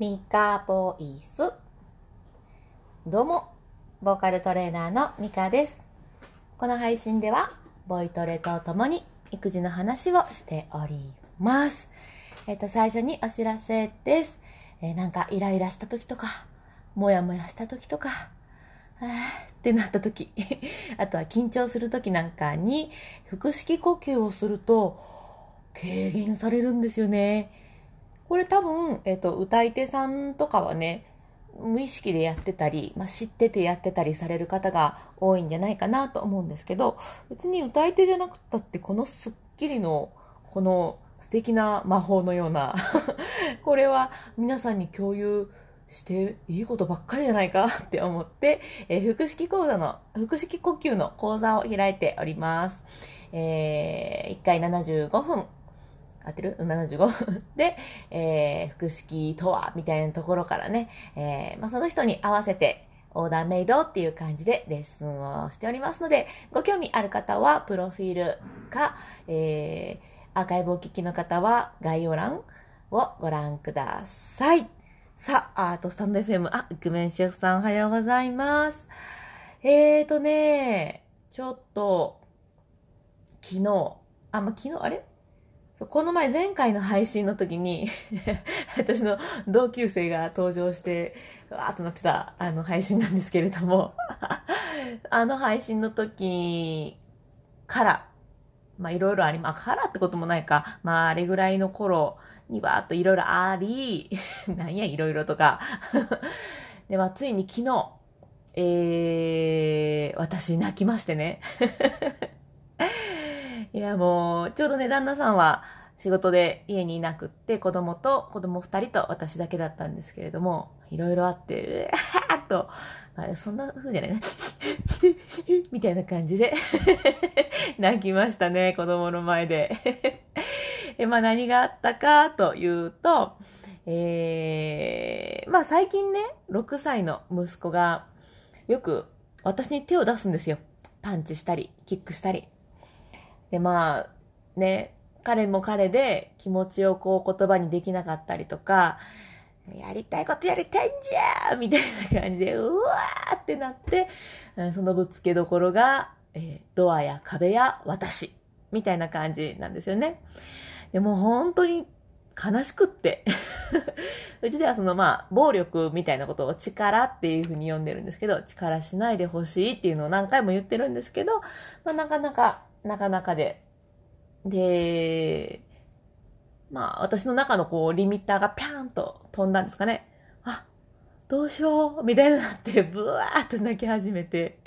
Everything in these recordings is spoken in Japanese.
ミカボイス。どうも、ボーカルトレーナーのミカです。この配信では、ボイトレとともに育児の話をしております。えっ、と、最初にお知らせです。えーなんかイライラした時とか、もやもやした時とか、あってなった時、あとは緊張する時なんかに、腹式呼吸をすると、軽減されるんですよね。これ多分、えっ、と、歌い手さんとかはね、無意識でやってたり、まあ、知っててやってたりされる方が多いんじゃないかなと思うんですけど、別に歌い手じゃなくったって、このスッキリの、この素敵な魔法のような、これは皆さんに共有していいことばっかりじゃないかって思って、えー腹式講座の、腹式呼吸の講座を開いております。えー、1回75分合ってる ?75 で、えー、腹式とはみたいなところからね、えー、まあ、その人に合わせて、オーダーメイドっていう感じでレッスンをしておりますので、ご興味ある方は、プロフィールか、えー、アーカイブを聞きの方は、概要欄をご覧ください。さあ、あと、スタンド FM、あ、イクメンシェフさんおはようございます。えーとね、ちょっと、昨日、あ、まあ、昨日、あれ？この前前回の配信の時に 私の同級生が登場してわーっとなってたあの配信なんですけれども あの配信の時からまあいろいろありまあからってこともないかまああれぐらいの頃にわーっといろいろあり なんやいろいろとか。でまあついに昨日えー、私泣きましてね。いやもう、ちょうどね、旦那さんは仕事で家にいなくって、子供と子供二人と私だけだったんですけれども、いろいろあって、うわーっと、まあ、そんな風じゃないね。みたいな感じで 泣きましたね、子供の前で。えまあ何があったかというと、えー、まあ最近ね、6歳の息子がよく私に手を出すんですよ。パンチしたり、キックしたり。で、まあ、ね、彼も彼で気持ちをこう言葉にできなかったりとか、やりたいことやりたいんじゃーみたいな感じで、うわーってなって、そのぶつけどころが、えドアや壁や私、みたいな感じなんですよね。でも本当に悲しくって。うちではそのまあ、暴力みたいなことを力っていうふうに呼んでるんですけど、力しないでほしいっていうのを何回も言ってるんですけど、まあなかなか、なかなかで、で、まあ私の中のこう、リミッターがピャーンと飛んだんですかね。あ、どうしよう、みたいになって、ブワーっと泣き始めて、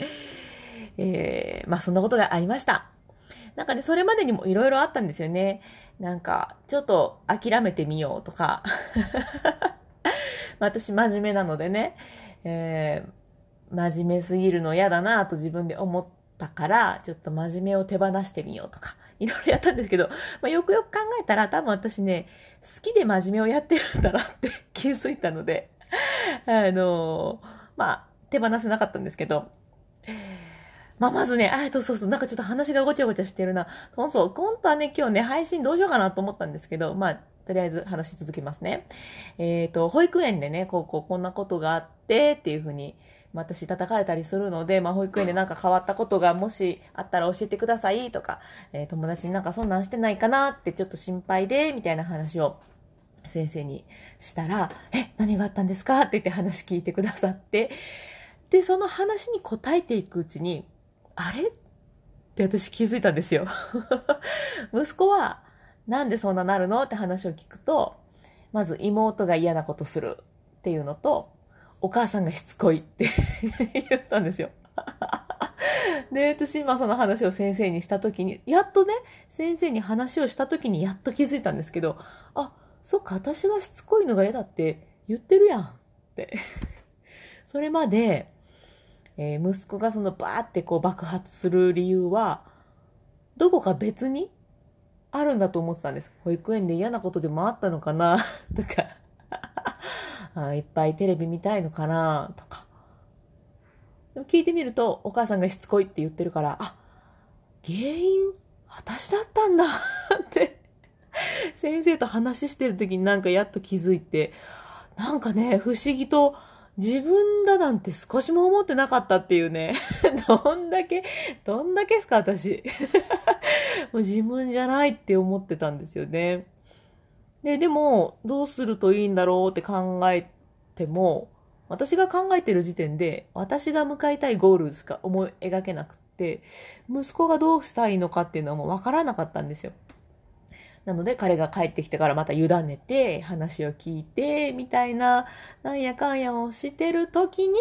えー、まあそんなことがありました。なんかね、それまでにもいろいろあったんですよね。なんか、ちょっと諦めてみようとか。私真面目なのでね、えー、真面目すぎるの嫌だなと自分で思ったから、ちょっと真面目を手放してみようとか、いろいろやったんですけど、まあ、よくよく考えたら多分私ね、好きで真面目をやってるんだなって 気づいたので、あのまあ、手放せなかったんですけど、まあ、まずね、あ、そうそうそう、なんかちょっと話がごちゃごちゃしてるな。そうそう、今度はね、今日ね、配信どうしようかなと思ったんですけど、まあ、とりあえず話し続けますね。えっ、と、保育園でね、こう、こう、こんなことがあって、っていうふうに、私叩かれたりするので、まあ保育園でなんか変わったことがもしあったら教えてくださいとか、えー友達になんかそんなんしてないかなってちょっと心配で、みたいな話を先生にしたら、え、何があったんですか？って言って話聞いてくださって、で、その話に答えていくうちに、あれ？って私気づいたんですよ。息子は、なんでそんななるの？って話を聞くと、まず妹が嫌なことするっていうのと、お母さんがしつこいって 言ったんですよ。で、私今その話を先生にしたときに、やっとね、先生に話をしたときにやっと気づいたんですけど、あ、そっか、私がしつこいのが嫌だって言ってるやんって。それまで、えー息子がそのバーってこう爆発する理由は、どこか別にあるんだと思ってたんです。保育園で嫌なことでもあったのかなとかあ、いっぱいテレビ見たいのかなとか。でも聞いてみると、お母さんがしつこいって言ってるから、あ、原因、私だったんだ って、先生と話してる時になんかやっと気づいて、なんかね、不思議と自分だなんて少しも思ってなかったっていうね。どんだけ、どんだけですか、私。もう自分じゃないって思ってたんですよね。で、でも、どうするといいんだろうって考えても、私が考えてる時点で、私が向かいたいゴールしか思い描けなくて、息子がどうしたいのかっていうのはもうわからなかったんですよ。なので彼が帰ってきてからまた委ねて話を聞いてみたいななんやかんやをしてる時に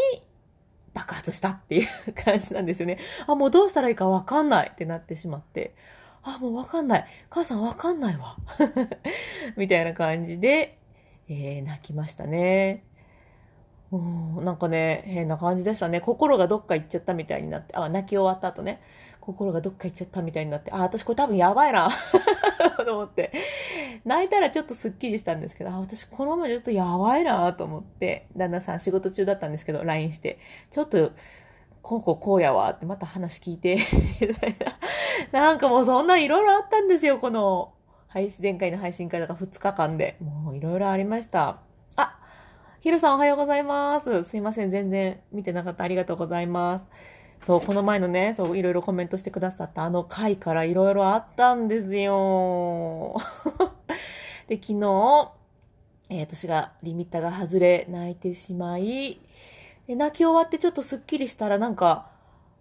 爆発したっていう感じなんですよね。あ、もうどうしたらいいかわかんないってなってしまって。あ、もうわかんない。母さんわかんないわ。みたいな感じで、えー、泣きましたね。うん、なんかね、変な感じでしたね。心がどっか行っちゃったみたいになって、あ、泣き終わった後ね、心がどっか行っちゃったみたいになって、あ、私これ多分やばいな と思って。泣いたらちょっとスッキリしたんですけど、あ、私このままちょっとやばいなと思って、旦那さん仕事中だったんですけど、LINE して、ちょっと、こうこうこうやわってまた話聞いて な なんかもうそんないろいろあったんですよ、この配信、前回の配信会だから2日間で。もういろいろありました。あ、ヒロさんおはようございます。すいません、全然見てなかった。ありがとうございます。そう、この前のね、そう、いろいろコメントしてくださったあの回からいろいろあったんですよ。で、昨日、えー、私がリミッターが外れ、泣いてしまい、で泣き終わってちょっとスッキリしたらなんか、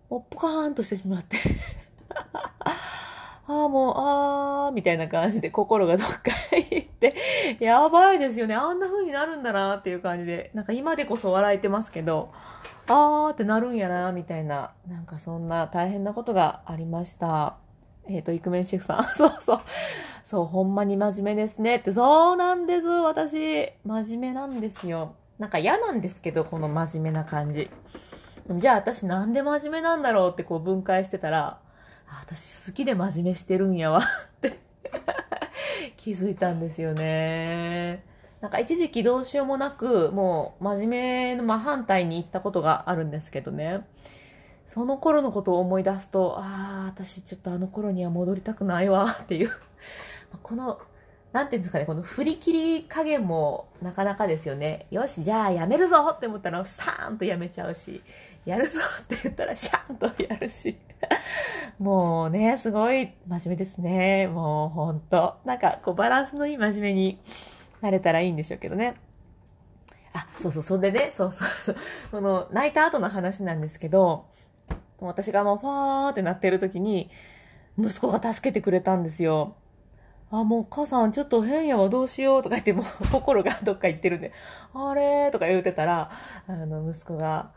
もうポカーンとしてしまって ああ、もう、ああ、みたいな感じで心がどっか行って、やばいですよね。あんな風になるんだなっていう感じで、なんか今でこそ笑えてますけど、あーってなるんやな、みたいな、なんかそんな大変なことがありました。えっ、ー、と、イクメンシェフさん。そうそう。そう、ほんまに真面目ですねって。そうなんです。私、真面目なんですよ。なんか嫌なんですけど、この真面目な感じ。じゃあ私なんで真面目なんだろうってこう分解してたら、私好きで真面目してるんやわって気づいたんですよね。なんか一時期どうしようもなく、もう真面目の真反対に行ったことがあるんですけどね。その頃のことを思い出すと、ああ、私ちょっとあの頃には戻りたくないわっていう。この、なんていうんですかね、この振り切り加減もなかなかですよね。よし、じゃあやめるぞって思ったら、スターンとやめちゃうし、やるぞって言ったらシャーンとやるし。もうね、すごい真面目ですね。もうほんと。なんかこうバランスのいい真面目になれたらいいんでしょうけどね。あ、そうそう、そんでね、そうそうそう。この泣いた後の話なんですけど、私がもうファーってなってる時に、息子が助けてくれたんですよ。あ、もう母さんちょっと変やわ、どうしようとか言って、もう心がどっか行ってるんで、あれとか言うてたら、あの、息子が、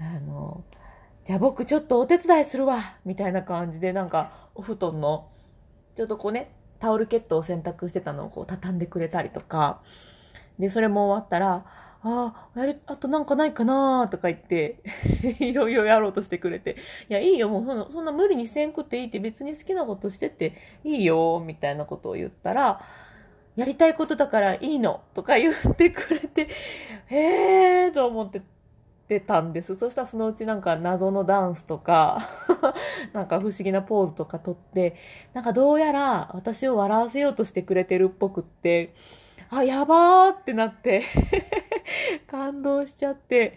あの、じゃあ僕ちょっとお手伝いするわ、みたいな感じで、なんか、お布団の、ちょっとこうね、タオルケットを洗濯してたのをこう畳んでくれたりとか、で、それも終わったら、ああ、やる、あとなんかないかなとか言って、いろいろやろうとしてくれて、いや、いいよ、もうそん、そんな無理にせんくっていいって別に好きなことしてていいよ、みたいなことを言ったら、やりたいことだからいいのとか言ってくれて、へえーと思っててたんです。そしたらそのうちなんか謎のダンスとか なんか不思議なポーズとか撮って、なんかどうやら私を笑わせようとしてくれてるっぽくって、あ、やばーってなって 感動しちゃって、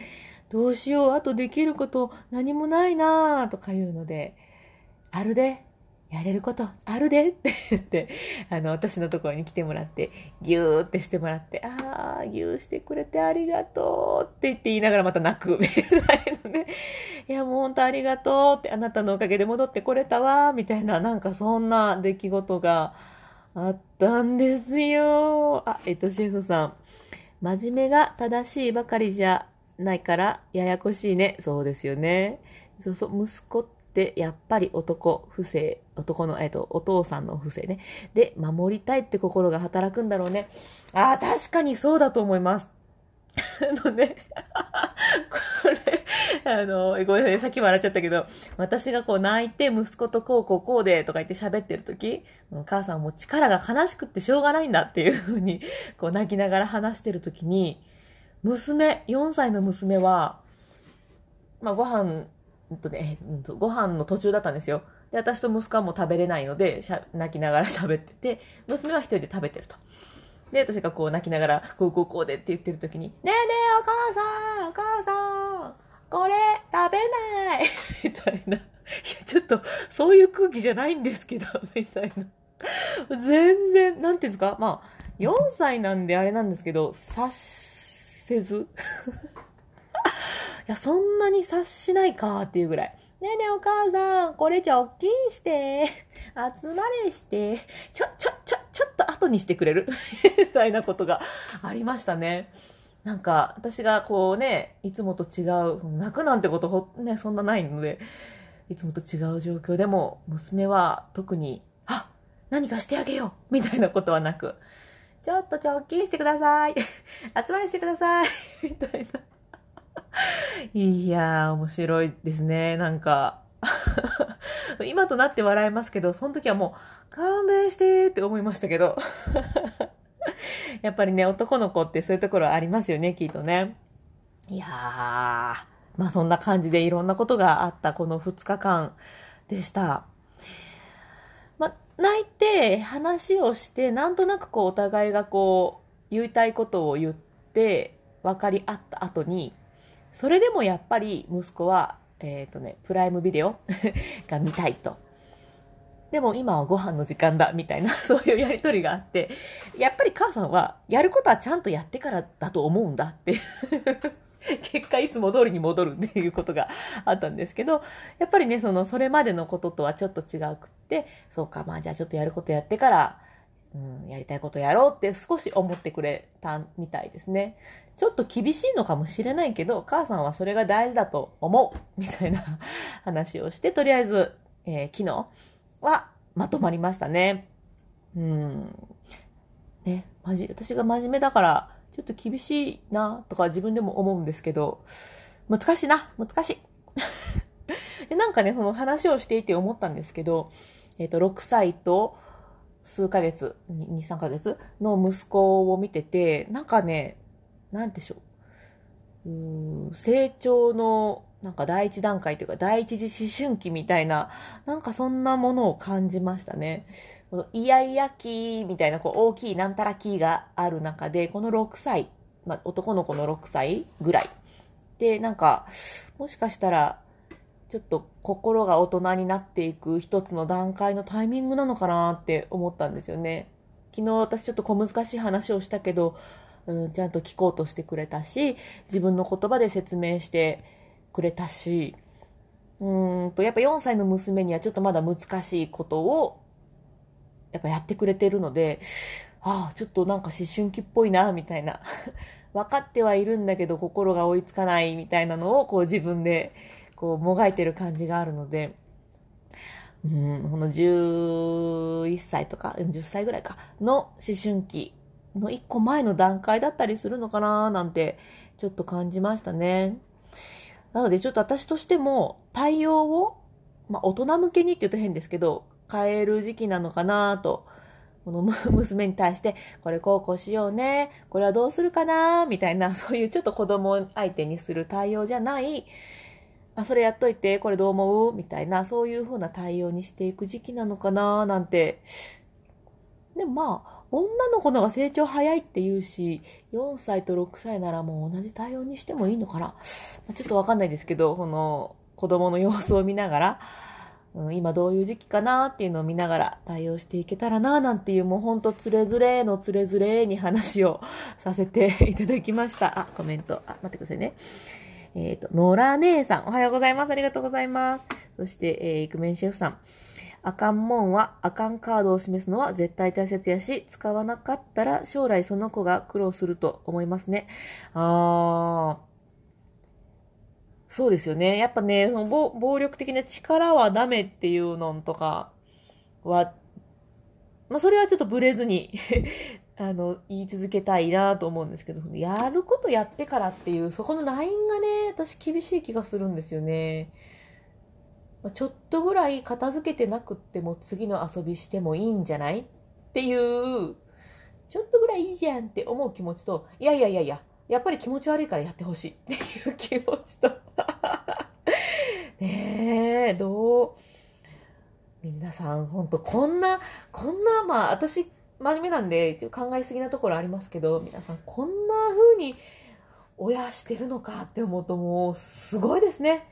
どうしよう、あとできること何もないなーとか言うので、あるで、やれることあるで って言って、あの、私のところに来てもらって、ぎゅーってしてもらって、あー、ぎゅーしてくれてありがとうって言って言いながらまた泣く みたいなね。いや、もう本当ありがとうって、あなたのおかげで戻ってこれたわ、みたいな、なんかそんな出来事があったんですよ。あ、えっと、シェフさん。真面目が正しいばかりじゃないからややこしいね。そうですよね。そうそう、息子ってで、やっぱり男、不正、男の、えっと、お父さんの不正ね。で、守りたいって心が働くんだろうね。ああ、確かにそうだと思います。あのね、これ、あの、ごめんなさい、さっき笑っちゃったけど、私がこう泣いて息子とこうこうこうでとか言って喋ってる時、お母さんも力が悲しくってしょうがないんだっていうふうに、こう泣きながら話してる時に、娘、4歳の娘は、まあご飯とね、ご飯の途中だったんですよ。で、私と息子はもう食べれないので、泣きながら 喋ってて、娘は一人で食べてると。で、私がこう泣きながら、こうこうこうでって言ってる時に、ねえねえお母さん、お母さん、これ食べない みたいな。いや、ちょっと、そういう空気じゃないんですけど、みたいな。全然、なんていうんですか？まあ、4歳なんであれなんですけど、察せず？や、そんなに察しないかっていうぐらい。ねえねえお母さん、これ直近して、集まれして、ちょ、ちょ、ちょ、ちょっと後にしてくれる？みたいなことがありましたね。なんか、私がこうね、いつもと違う、泣くなんてことほ、ね、そんなないので、いつもと違う状況。でも、娘は特に、あ何かしてあげよう。みたいなことはなく、ちょっと直近してください。集まりしてください。みたいな。いやー、面白いですね。なんか 今となって笑いますけど、その時はもう、勘弁してって思いましたけど。やっぱりね、男の子ってそういうところありますよね、きっとね。いやー、まあそんな感じでいろんなことがあったこの2日間でした。まあ、泣いて話をして、なんとなくこうお互いがこう、言いたいことを言って分かり合った後に、それでもやっぱり息子は、えっ、ー、とね、プライムビデオ が見たいと。でも今はご飯の時間だ、みたいな、そういうやりとりがあって、やっぱり母さんは、やることはちゃんとやってからだと思うんだって 結果いつも通りに戻るっていうことがあったんですけど、やっぱりね、その、それまでのこととはちょっと違くって、そうか、まあじゃあちょっとやることやってから、うん、やりたいことやろうって少し思ってくれたみたいですね。ちょっと厳しいのかもしれないけど、母さんはそれが大事だと思うみたいな 話をして、とりあえず、えー、昨日はまとまりましたね。うん。ね、まじ、私が真面目だから、ちょっと厳しいなとか自分でも思うんですけど、難しいな、難しい。でなんかね、その話をしていて思ったんですけど、えっ、ー、と、6歳と数ヶ月、2、3ヶ月の息子を見てて、なんかね、なんでしょう。う成長の、なんか第一段階というか、第一次思春期みたいな、なんかそんなものを感じましたね。このイヤイヤ期みたいな、こう大きいなんたら期がある中で、この6歳、まあ、男の子の6歳ぐらい。で、なんか、もしかしたら、ちょっと心が大人になっていく一つの段階のタイミングなのかなって思ったんですよね。昨日私ちょっと小難しい話をしたけど、うん、ちゃんと聞こうとしてくれたし、自分の言葉で説明してくれたし、うんと、やっぱ4歳の娘にはちょっとまだ難しいことを、やっぱやってくれてるので、ああ、ちょっとなんか思春期っぽいな、みたいな。分かってはいるんだけど心が追いつかないみたいなのをこう自分でこうもがいてる感じがあるので、うん、この11歳とか、10歳ぐらいかの思春期の一個前の段階だったりするのかななんて、ちょっと感じましたね。なのでちょっと私としても対応を、まあ大人向けにって言うと変ですけど、変える時期なのかなと、この 娘に対して、これこうこうしようね、これはどうするかなみたいな、そういうちょっと子供相手にする対応じゃない、あ、それやっといて、これどう思う？みたいな、そういう風な対応にしていく時期なのかななんて。でもまあ、女の子のが成長早いって言うし、4歳と6歳ならもう同じ対応にしてもいいのかな、ま、ちょっとわかんないですけど、この子供の様子を見ながら、うん、今どういう時期かなっていうのを見ながら対応していけたらななんていうもうほんとつれづれのつれづれに話をさせていただきました。あ、コメント。あ、待ってくださいね。えっ、ー、と、野良姉さん、おはようございます。ありがとうございます。そして、えー、イクメンシェフさん。あかんもんは、あかんカードを示すのは絶対大切やし、使わなかったら将来その子が苦労すると思いますね。あー。そうですよね。やっぱね、その暴力的な力はダメっていうのとかは、まあそれはちょっとブレずにあの、言い続けたいなと思うんですけど、やることやってからっていう、そこのラインがね、私厳しい気がするんですよね。ちょっとぐらい片付けてなくっても次の遊びしてもいいんじゃないっていう、ちょっとぐらいいいじゃんって思う気持ちと、いやいやいやいや、やっぱり気持ち悪いからやってほしいっていう気持ちとねえ、どう？皆さん、ほんと、こんな、こんな、まあ、私、真面目なんで考えすぎなところありますけど皆さんこんな風に親してるのかって思うともうすごいですね。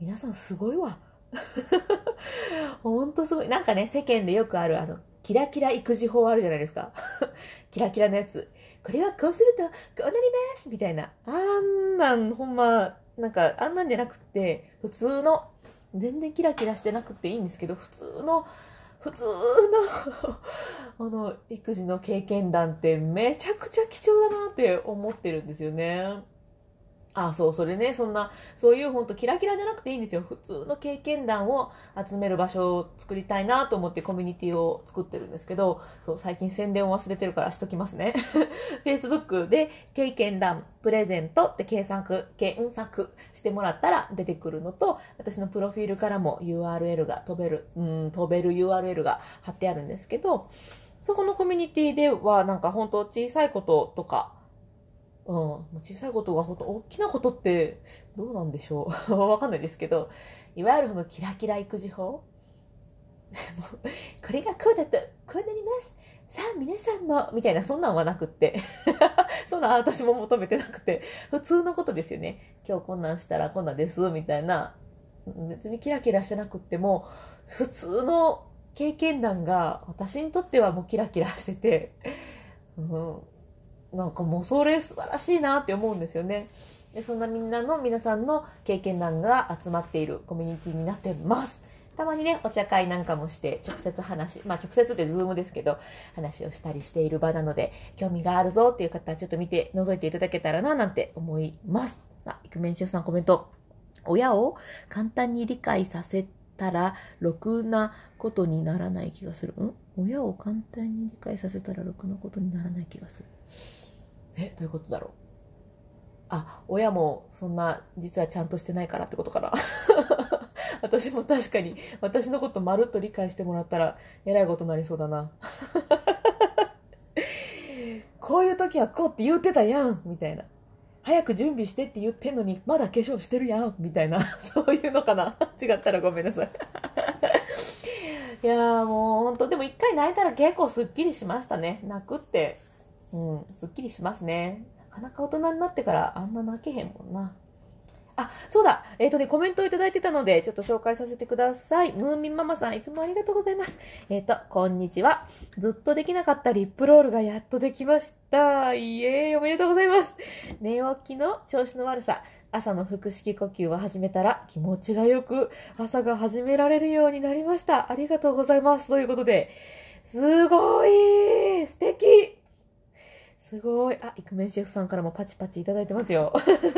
皆さんすごいわ。ほんとすごい。なんかね世間でよくあるあのキラキラ育児法あるじゃないですか。キラキラのやつ。これはこうするとこうなります。みたいな。あんなんほんまなんかあんなんじゃなくって普通の全然キラキラしてなくていいんですけど普通の普通の あの育児の経験談ってめちゃくちゃ貴重だなって思ってるんですよね。あ、そう、それね、そんな、そういう本当キラキラじゃなくていいんですよ。普通の経験談を集める場所を作りたいなと思ってコミュニティを作ってるんですけど、そう、最近宣伝を忘れてるからしときますね。Facebook で経験談、プレゼントって検索、検索してもらったら出てくるのと、私のプロフィールからも URL が飛べる、うん、飛べる URL が貼ってあるんですけど、そこのコミュニティではなんか本当小さいこととか、うん、小さいことが本当大きなことってどうなんでしょう。わかんないですけどいわゆるそのキラキラ育児法。これがこうだとこうなります。さあ皆さんもみたいなそんなんはなくって。そんな私も求めてなくて。普通のことですよね。今日こんなんしたらこんなんですみたいな。別にキラキラしてなくっても普通の経験談が私にとってはもうキラキラしてて、うん、なんかもうそれ素晴らしいなって思うんですよね。でそんなみんなの皆さんの経験談が集まっているコミュニティになってます。たまにね、お茶会なんかもして直接話、まあ直接って Zoom ですけど、話をしたりしている場なので、興味があるぞっていう方はちょっと見て、覗いていただけたらななんて思います。あ、イクメンシュさんコメント。親を簡単に理解させたら、ろくなことにならない気がする。ん？親を簡単に理解させたら、ろくなことにならない気がする。え、どういうことだろう？あ、親もそんな、実はちゃんとしてないからってことかな？私も確かに、私のことまるっと理解してもらったら、えらいことになりそうだな。こういう時はこうって言ってたやんみたいな。早く準備してって言ってんのに、まだ化粧してるやんみたいな。そういうのかな？違ったらごめんなさい。いやもう本当でも一回泣いたら結構すっきりしましたね。泣くってうん、すっきりしますね。なかなか大人になってからあんな泣けへんもんな。あ、そうだ。えっ、ー、とね、コメントをいただいてたので、ちょっと紹介させてください。ムーミンママさん、いつもありがとうございます。えっ、ー、と、こんにちは。ずっとできなかったリップロールがやっとできました。イエー、おめでとうございます。寝起きの調子の悪さ、朝の腹式呼吸を始めたら気持ちがよく、朝が始められるようになりました。ありがとうございます。ということで、すごい素敵すごい。あ、イクメンシェフさんからもパチパチいただいてますよ。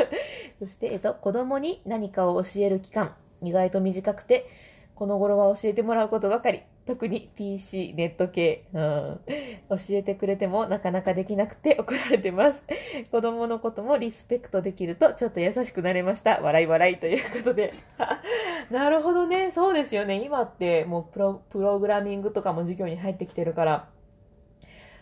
そして、えっと、子供に何かを教える期間、意外と短くて、この頃は教えてもらうことばかり。特に PC、ネット系、うん。教えてくれてもなかなかできなくて 怒られてます。子供のこともリスペクトできるとちょっと優しくなれました。笑い笑いということで。なるほどね。そうですよね。今ってもうプロプログラミングとかも授業に入ってきてるから、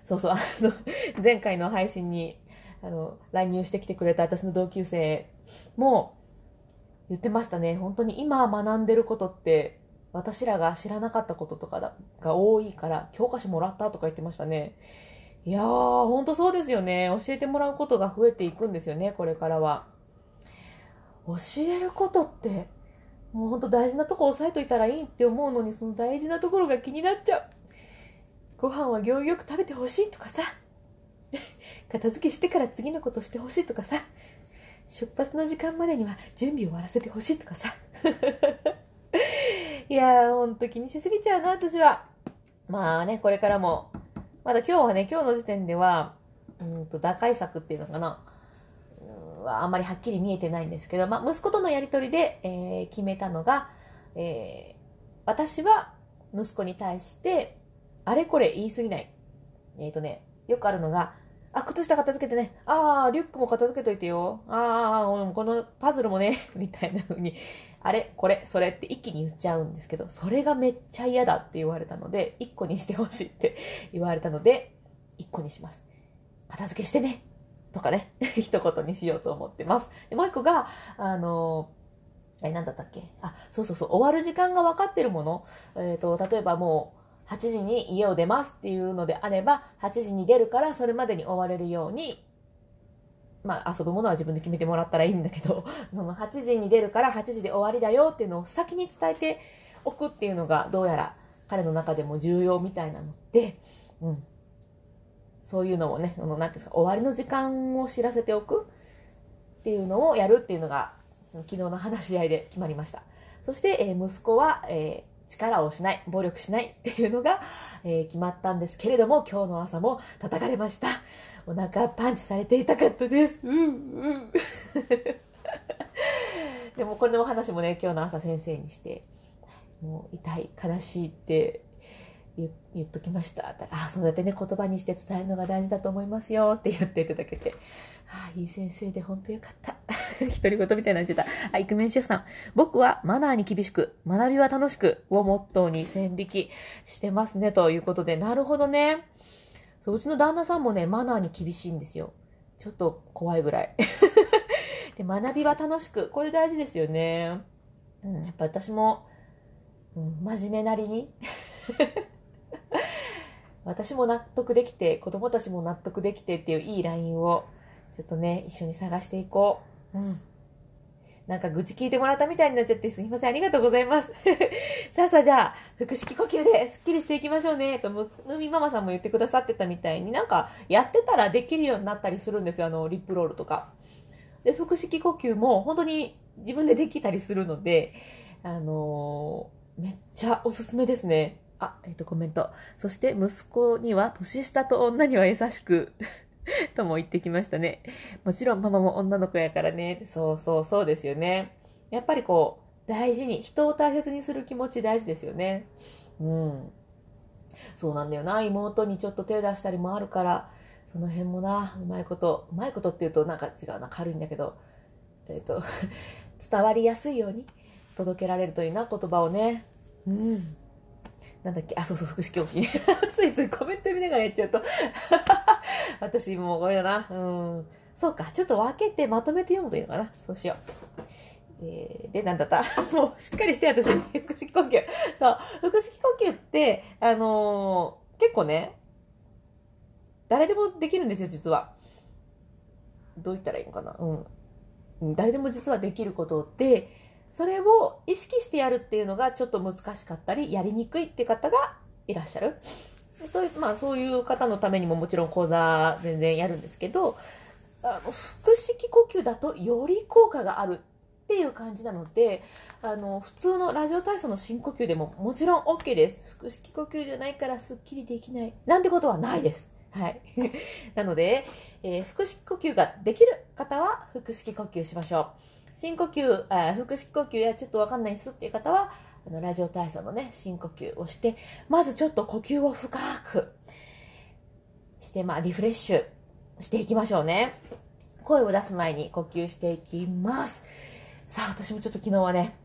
そうそう、あの、前回の配信に、あの、乱入してきてくれた私の同級生も言ってましたね。本当に今学んでることって、私らが知らなかったこととかだが多いから、教科書もらったとか言ってましたね。いやー、ほんとそうですよね。教えてもらうことが増えていくんですよね、これからは。教えることって、もうほんと大事なとこ押さえといたらいいって思うのに、その大事なところが気になっちゃう。ご飯は行儀よく食べてほしいとかさ、片付けしてから次のことしてほしいとかさ、出発の時間までには準備を終わらせてほしいとかさ。いやー、ほんと気にしすぎちゃうな、私は。まあね、これからも、まだ今日はね、今日の時点では、うんと、打開策っていうのかな、はあんまりはっきり見えてないんですけど、まあ、息子とのやりとりで、えー、決めたのが、えー、私は息子に対して、あれこれ言い過ぎない。えっ、ー、とね、よくあるのが、あ、靴下片付けてね。ああ、リュックも片付けといてよ。ああ、このパズルもね。みたいな風に、あれ、これ、それって一気に言っちゃうんですけど、それがめっちゃ嫌だって言われたので、一個にしてほしいって 言われたので、一個にします。片付けしてね。とかね、一言にしようと思ってます。でもう一個が、あのー、え、なんだったっけ？あ、そうそうそう、終わる時間が分かってるもの。えっ、ー、と、例えばもう、8時に家を出ますっていうのであれば、8時に出るからそれまでに終われるように、まあ遊ぶものは自分で決めてもらったらいいんだけど、その8時に出るから8時で終わりだよっていうのを先に伝えておくっていうのがどうやら彼の中でも重要みたいなので、うん。そういうのをね、あの、なんていうんですか、終わりの時間を知らせておくっていうのをやるっていうのが、昨日の話し合いで決まりました。そして、えー、息子は、えー、力をしない、暴力しないっていうのが、えー、決まったんですけれども、今日の朝も叩かれました。お腹パンチされていたかったです。うん、うん。でもこれのお話もね、今日の朝先生にして、もう痛い、悲しいって言っときました。ああ、そうやってね、言葉にして伝えるのが大事だと思いますよって言っていただけて、ああ、いい先生で本当よかった。独り言みたいになっちゃった。あ、イクメンシェフさん。僕はマナーに厳しく、学びは楽しくをモットーに線引きしてますね。ということで、なるほどね。そう、うちの旦那さんもね、マナーに厳しいんですよ。ちょっと怖いぐらい。で、学びは楽しく。これ大事ですよね。うん、やっぱ私も、うん、真面目なりに 私も納得できて、子供たちも納得できてっていういいラインを、ちょっとね、一緒に探していこう。うん。なんか愚痴聞いてもらったみたいになっちゃってすいません。ありがとうございます。さあさあじゃあ、腹式呼吸ですっきりしていきましょうね。と、むみママさんも言ってくださってたみたいになんかやってたらできるようになったりするんですよ。あの、リップロールとか。で、腹式呼吸も本当に自分でできたりするので、あのー、めっちゃおすすめですね。あ、えっ、ー、と、コメント。そして息子には年下と女には優しく とも言ってきましたね。もちろんママも女の子やからね。そうそうそうですよね。やっぱりこう、大事に、人を大切にする気持ち大事ですよね。うん。そうなんだよな。妹にちょっと手出したりもあるから、その辺もな、うまいこと、うまいことって言うとなんか違うな、軽いんだけど、えっ、ー、と、伝わりやすいように届けられるといいな、言葉をね。うん。なんだっけ、あ、そうそう、腹式呼吸。ついついコメント見ながらやっちゃうと 私もうこれだな。うん。そうか、ちょっと分けてまとめて読むといいのかな。そうしよう。えー、で、なんだった？もうしっかりして私、腹式呼吸。そう、腹式呼吸って、あのー、結構ね、誰でもできるんですよ、実は。どう言ったらいいのかな？うん。誰でも実はできることで、それを意識してやるっていうのがちょっと難しかったり、やりにくいって方がいらっしゃる。そういう、まあそういう方のためにももちろん講座全然やるんですけど、あの、腹式呼吸だとより効果があるっていう感じなので、あの、普通のラジオ体操の深呼吸でももちろん OK です。腹式呼吸じゃないからスッキリできない。なんてことはないです。はい。なので、えー、腹式呼吸ができる方は腹式呼吸しましょう。深呼吸、あ腹式呼吸やちょっとわかんないですっていう方は、あの、ラジオ体操のね、深呼吸をして、まずちょっと呼吸を深くして、まあ、リフレッシュしていきましょうね。声を出す前に呼吸していきます。さあ、私もちょっと昨日はね、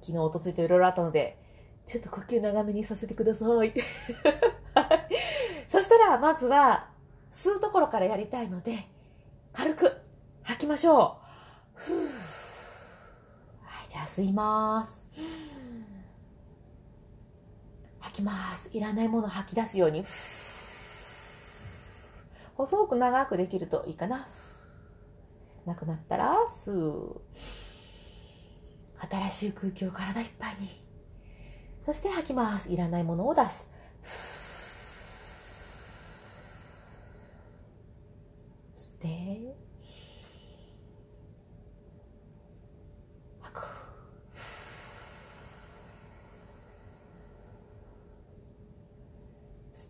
昨日、おとついといろいろあったので、ちょっと呼吸長めにさせてください。はい。そしたら、まずは、吸うところからやりたいので、軽く吐きましょう。はい、じゃあ吸います。吐きます。いらないもの吐き出すように。細く長くできるといいかな。なくなったら吸う。新しい空気を体いっぱいに。そして吐きます。いらないものを出す。吸って。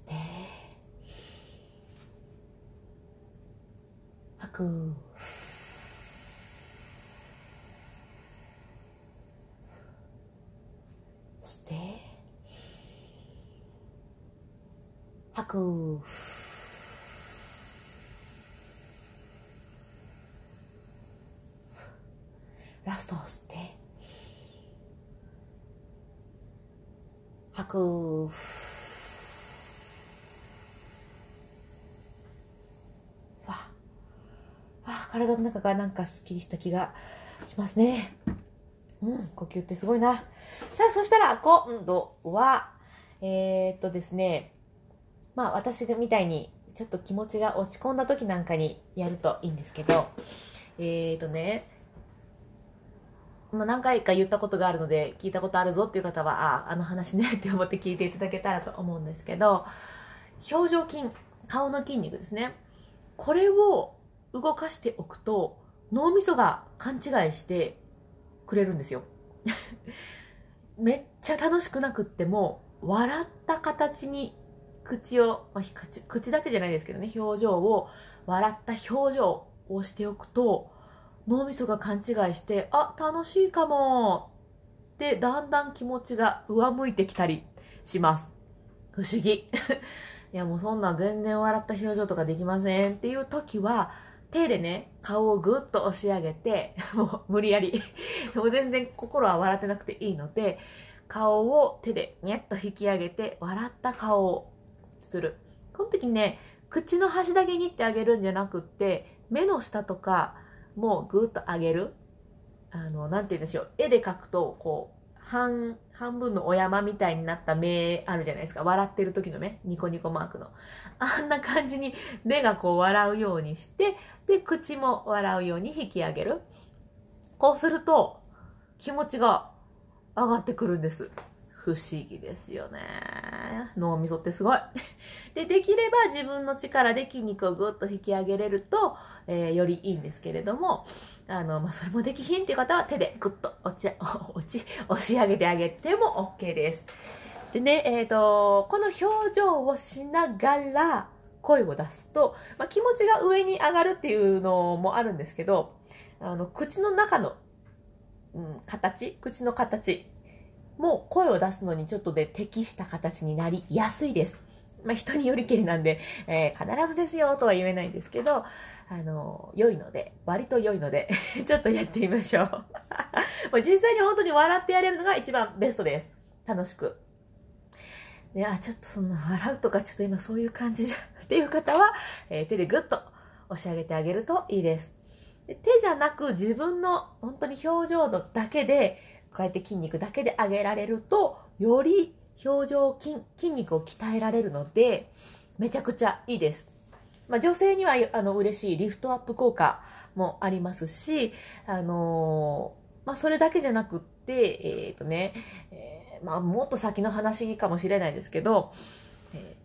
吸って。吐く。吸って。吐く。ラスト吸って。吐く。体の中がなんかすっきりした気がしますね。うん、呼吸ってすごいな。さあ、そしたら今度は、えー、っとですね、まあ私みたいにちょっと気持ちが落ち込んだ時なんかにやるといいんですけど、えー、っとね、まあ、何回か言ったことがあるので聞いたことあるぞっていう方はああの話ねって思って聞いていただけたらと思うんですけど表情筋顔の筋肉ですねこれを動かしておくと脳みそが勘違いしてくれるんですよ。めっちゃ楽しくなくっても笑った形に口を、まあ、口口だけじゃないですけどね表情を笑った表情をしておくと脳みそが勘違いしてあ楽しいかもってだんだん気持ちが上向いてきたりします。不思議。いやもうそんな全然笑った表情とかできませんっていう時は手でね、顔をぐっと押し上げて、もう無理やり もう全然心は笑ってなくていいので、顔を手でニャッと引き上げて、笑った顔をする。この時ね、口の端だけにってあげるんじゃなくって、目の下とかもうぐっと上げる。あの、なんて言うんでしょう。絵で描くと、こう、半、半分のお山みたいになった目あるじゃないですか。笑ってる時の目。ニコニコマークの。あんな感じに目がこう笑うようにして、で、口も笑うように引き上げる。こうすると気持ちが上がってくるんです。不思議ですよね。脳みそってすごい。で、できれば自分の力で筋肉をぐっと引き上げれると、えー、よりいいんですけれども、あの、まあ、それもできひんっていう方は手でぐっと落ち、落ち、押し上げてあげても OK です。でね、えっ、ー、と、この表情をしながら声を出すと、まあ、気持ちが上に上がるっていうのもあるんですけど、あの、口の中の、うん、形、口の形もう声を出すのにちょっとで適した形になりやすいです。まあ、人によりけりなんで、えー、必ずですよとは言えないんですけど、あの、良いので、割と良いので ちょっとやってみましょう もう実際に本当に笑ってやれるのが一番ベストです。楽しく。いや、ちょっとそんな笑うとかちょっと今そういう感じじゃっていう方は、えー、手でグッと押し上げてあげるといいです。で手じゃなく自分の本当に表情のだけでこうやって筋肉だけで上げられると、より表情筋、筋肉を鍛えられるので、めちゃくちゃいいです。まあ、女性にはあの嬉しいリフトアップ効果もありますし、あのー、まあ、それだけじゃなくって、えっ、とね、えー、まあ、もっと先の話かもしれないですけど、え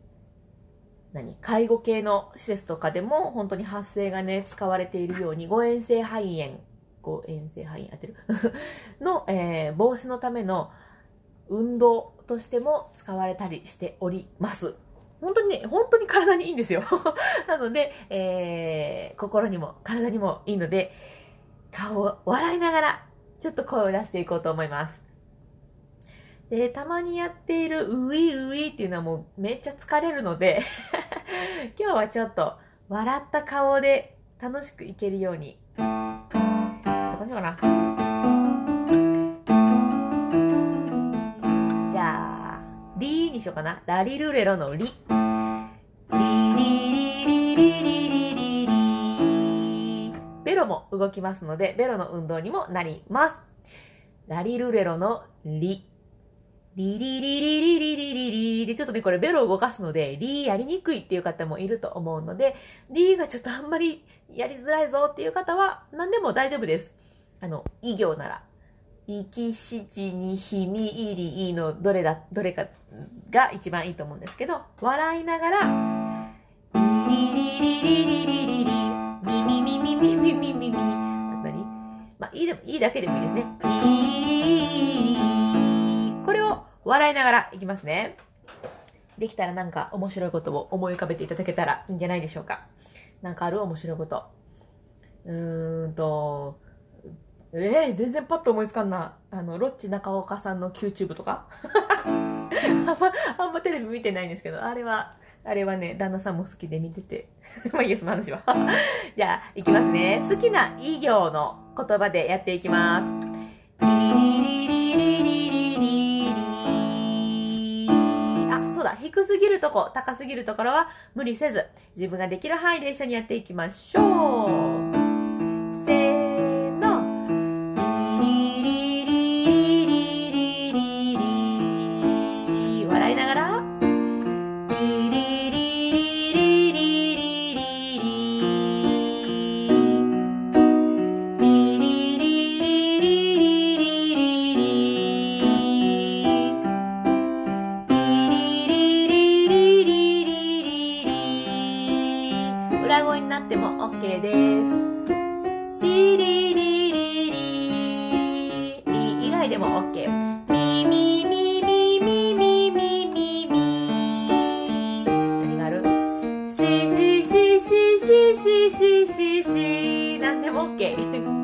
何介護系の施設とかでも本当に発声がね、使われているように、誤嚥性肺炎こう、遠征範囲当てる の、えー、防止のための運動としても使われたりしております。本当にね、本当に体にいいんですよ。なので、えー、心にも体にもいいので、顔を笑いながら、ちょっと声を出していこうと思います。で、たまにやっているういういっていうのはもうめっちゃ疲れるので 今日はちょっと笑った顔で楽しくいけるようにじかなじゃあリーにしようかなラリルレロのリリリリリリリリリリベロも動きますのでベロの運動にもなりますラリルレロのリリリリリリリリリリで、ちょっとね、これベロを動かすので、リやりにくいっていう方もいると思うので、リがちょっとあんまりやりづらいぞっていう方は、何でも大丈夫です。あの、異行なら、生きしちにひみいりいのどれだ、どれかが一番いいと思うんですけど、笑いながら、リリリリリリリリリ、ミミミミミミミミミ、何まあ、いいでも、いいだけでもいいですね。これを笑いながらいきますね。できたらなんか面白いことを思い浮かべていただけたらいいんじゃないでしょうか。なんかある面白いこと。うーんと、ええー、全然パッと思いつかんな。あの、ロッチ中岡さんの YouTube とか？あんま、あんまテレビ見てないんですけど、あれは、あれはね、旦那さんも好きで見てて。まあいいや、その話は。じゃあ、いきますね。好きな異行の言葉でやっていきます。あ、そうだ。低すぎるとこ、高すぎるところは無理せず、自分ができる範囲で一緒にやっていきましょう。何ししなんでも OK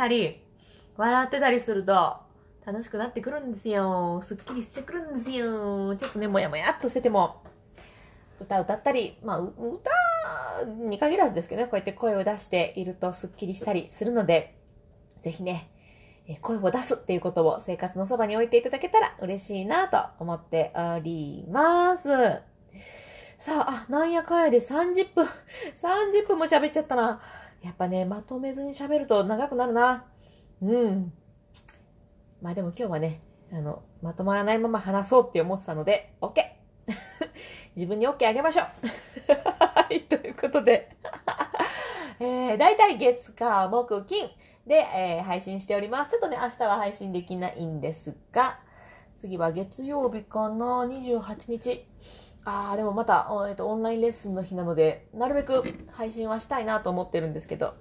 したり笑ってたりすると楽しくなってくるんですよ。すっきりしてくるんですよ。ちょっとね、もやもやっとしてても歌歌ったり、まあ、歌に限らずですけどね、こうやって声を出しているとスッキリしたりするので、ぜひね、声を出すっていうことを生活のそばに置いていただけたら嬉しいなと思っております。さあ、あ、なんやかんやで30分、30分も喋っちゃったな。やっぱね、まとめずに喋ると長くなるな。うん。まあでも今日はね、あの、まとまらないまま話そうって思ってたので、OK! 自分に OK あげましょうはい、ということで、えー、だいたい月、火、木、金で、えー配信しております。ちょっとね、明日は配信できないんですが、次は月曜日かな、28日。あー、でもまた、えっと、オンラインレッスンの日なので、なるべく配信はしたいなと思ってるんですけど、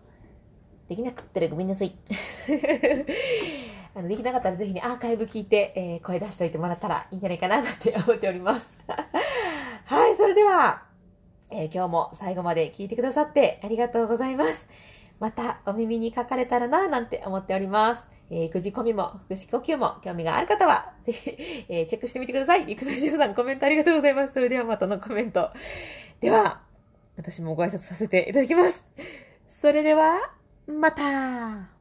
できなかったらごめんなさい。あのできなかったらぜひね、アーカイブ聞いて、えー声出しておいてもらったらいいんじゃないかななんて思っております。はい、それでは、えー今日も最後まで聞いてくださってありがとうございます。またお耳に書かれたらななんて思っております。えー育児込みも腹式呼吸も興味がある方は、ぜひ、えーチェックしてみてください。育田しさんコメントありがとうございます。それではまたのコメント。では、私もご挨拶させていただきます。それでは、また